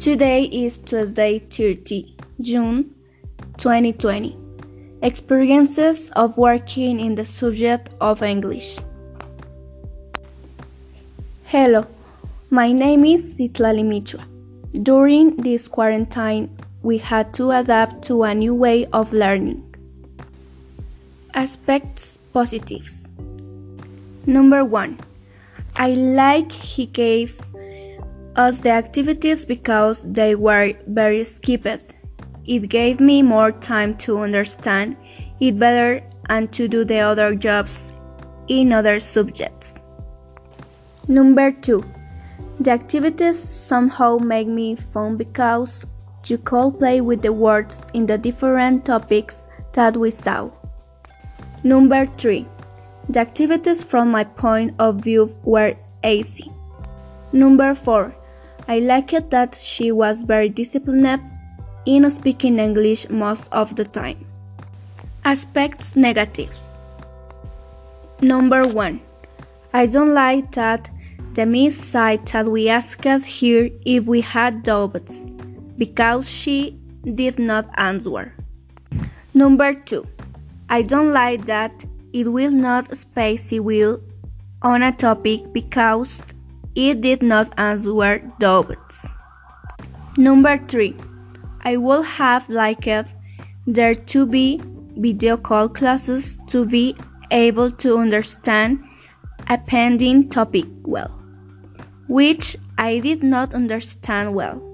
Today is Tuesday 30 June 2020. Experiences of working in the subject of English. Hello, my name is Citlali Michua. During this quarantine, we had to adapt to a new way of learning. Aspects positives. Number 1. I like he gave the activities because they were very skipped. It gave me more time to understand it better and to do the other jobs in other subjects. Number 2. The activities somehow make me fun because you could play with the words in the different topics that we saw. Number 3. The activities from my point of view were easy. Number 4. I liked that she was very disciplined in speaking English most of the time. Aspects negatives. Number 1. I don't like that the Miss said that we asked her if we had doubts because she did not answer. Number 2. I don't like that it will not space will on a topic because it did not answer doubts. Number 3. I would have liked there to be video call classes to be able to understand a pending topic well, which I did not understand well.